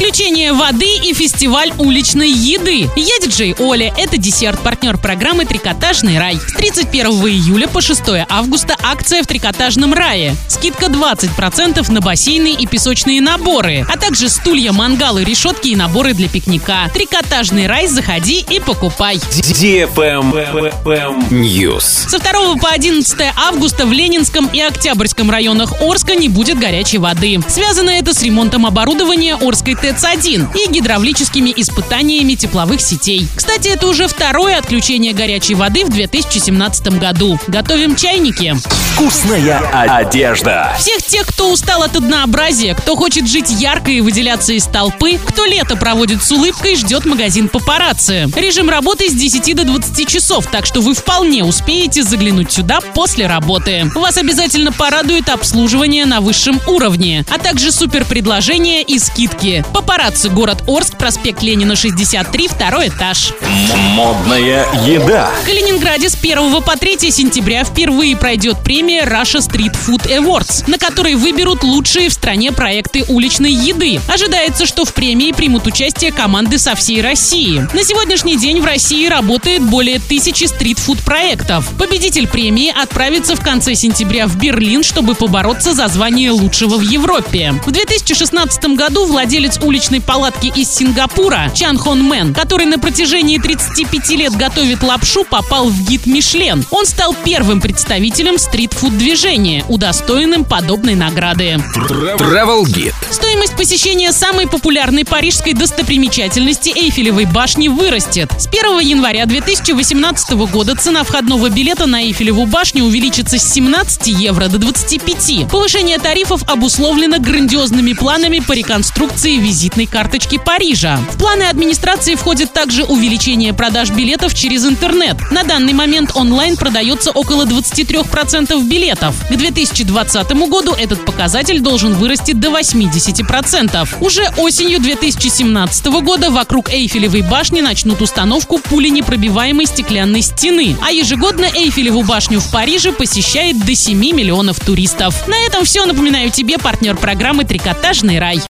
Отключение воды и фестиваль уличной еды. Я диджей Оля. Это десерт, партнер программы «Трикотажный рай». С 31 июля по 6 августа акция в «Трикотажном рае». Скидка 20% на бассейны и песочные наборы, а также стулья, мангалы, решетки и наборы для пикника. «Трикотажный рай» заходи и покупай. News. Со 2 по 11 августа в Ленинском и Октябрьском районах Орска не будет горячей воды. Связано это с ремонтом оборудования Орской ТЭЦ-1 и гидравлическими испытаниями тепловых сетей. Кстати, это уже второе отключение горячей воды в 2017 году. Готовим чайники. Вкусная одежда. Всех тех, кто устал от однообразия, кто хочет жить ярко и выделяться из толпы, кто лето проводит с улыбкой, ждет магазин папарацци. Режим работы с 10 до 20 часов, так что вы вполне успеете заглянуть сюда после работы. Вас обязательно порадует обслуживание на высшем уровне, а также супер предложения и скидки. Папарацци, город Орск, проспект Ленина, 63, второй этаж. Модная еда. В Калининграде с 1 по 3 сентября впервые пройдет премия Russia Street Food Awards, на которой выберут лучшие в стране проекты уличной еды. Ожидается, что в премии примут участие команды со всей России. На сегодняшний день в России работает более тысячи стритфуд проектов. Победитель премии отправится в конце сентября в Берлин, чтобы побороться за звание лучшего в Европе. В 2016 году владелец уличной палатки из Сингапура Чан Хон Мэн, который на протяжении 35 лет готовит лапшу, попал в гид Мишлен. Он стал первым представителем стритфуд движения, удостоенным подобной награды. Travel Guide. Стоимость посещения самой популярной парижской достопримечательности Эйфелевой башни вырастет. С 1 января 2018 года цена входного билета на Эйфелеву башню увеличится с 17 евро до 25. Повышение тарифов обусловлено грандиозными планами по реконструкции визитной карточки Парижа. В планы администрации входит также увеличение продаж билетов через интернет. На данный момент онлайн продается около 23% билетов. К 2020 году этот показатель должен вырасти до 80%. Уже осенью 2017 года вокруг Эйфелевой башни начнут установку пуленепробиваемой стеклянной стены. А ежегодно Эйфелеву башню в Париже посещает до 7 миллионов туристов. На этом все. Напоминаю тебе партнер программы «Трикотажный рай».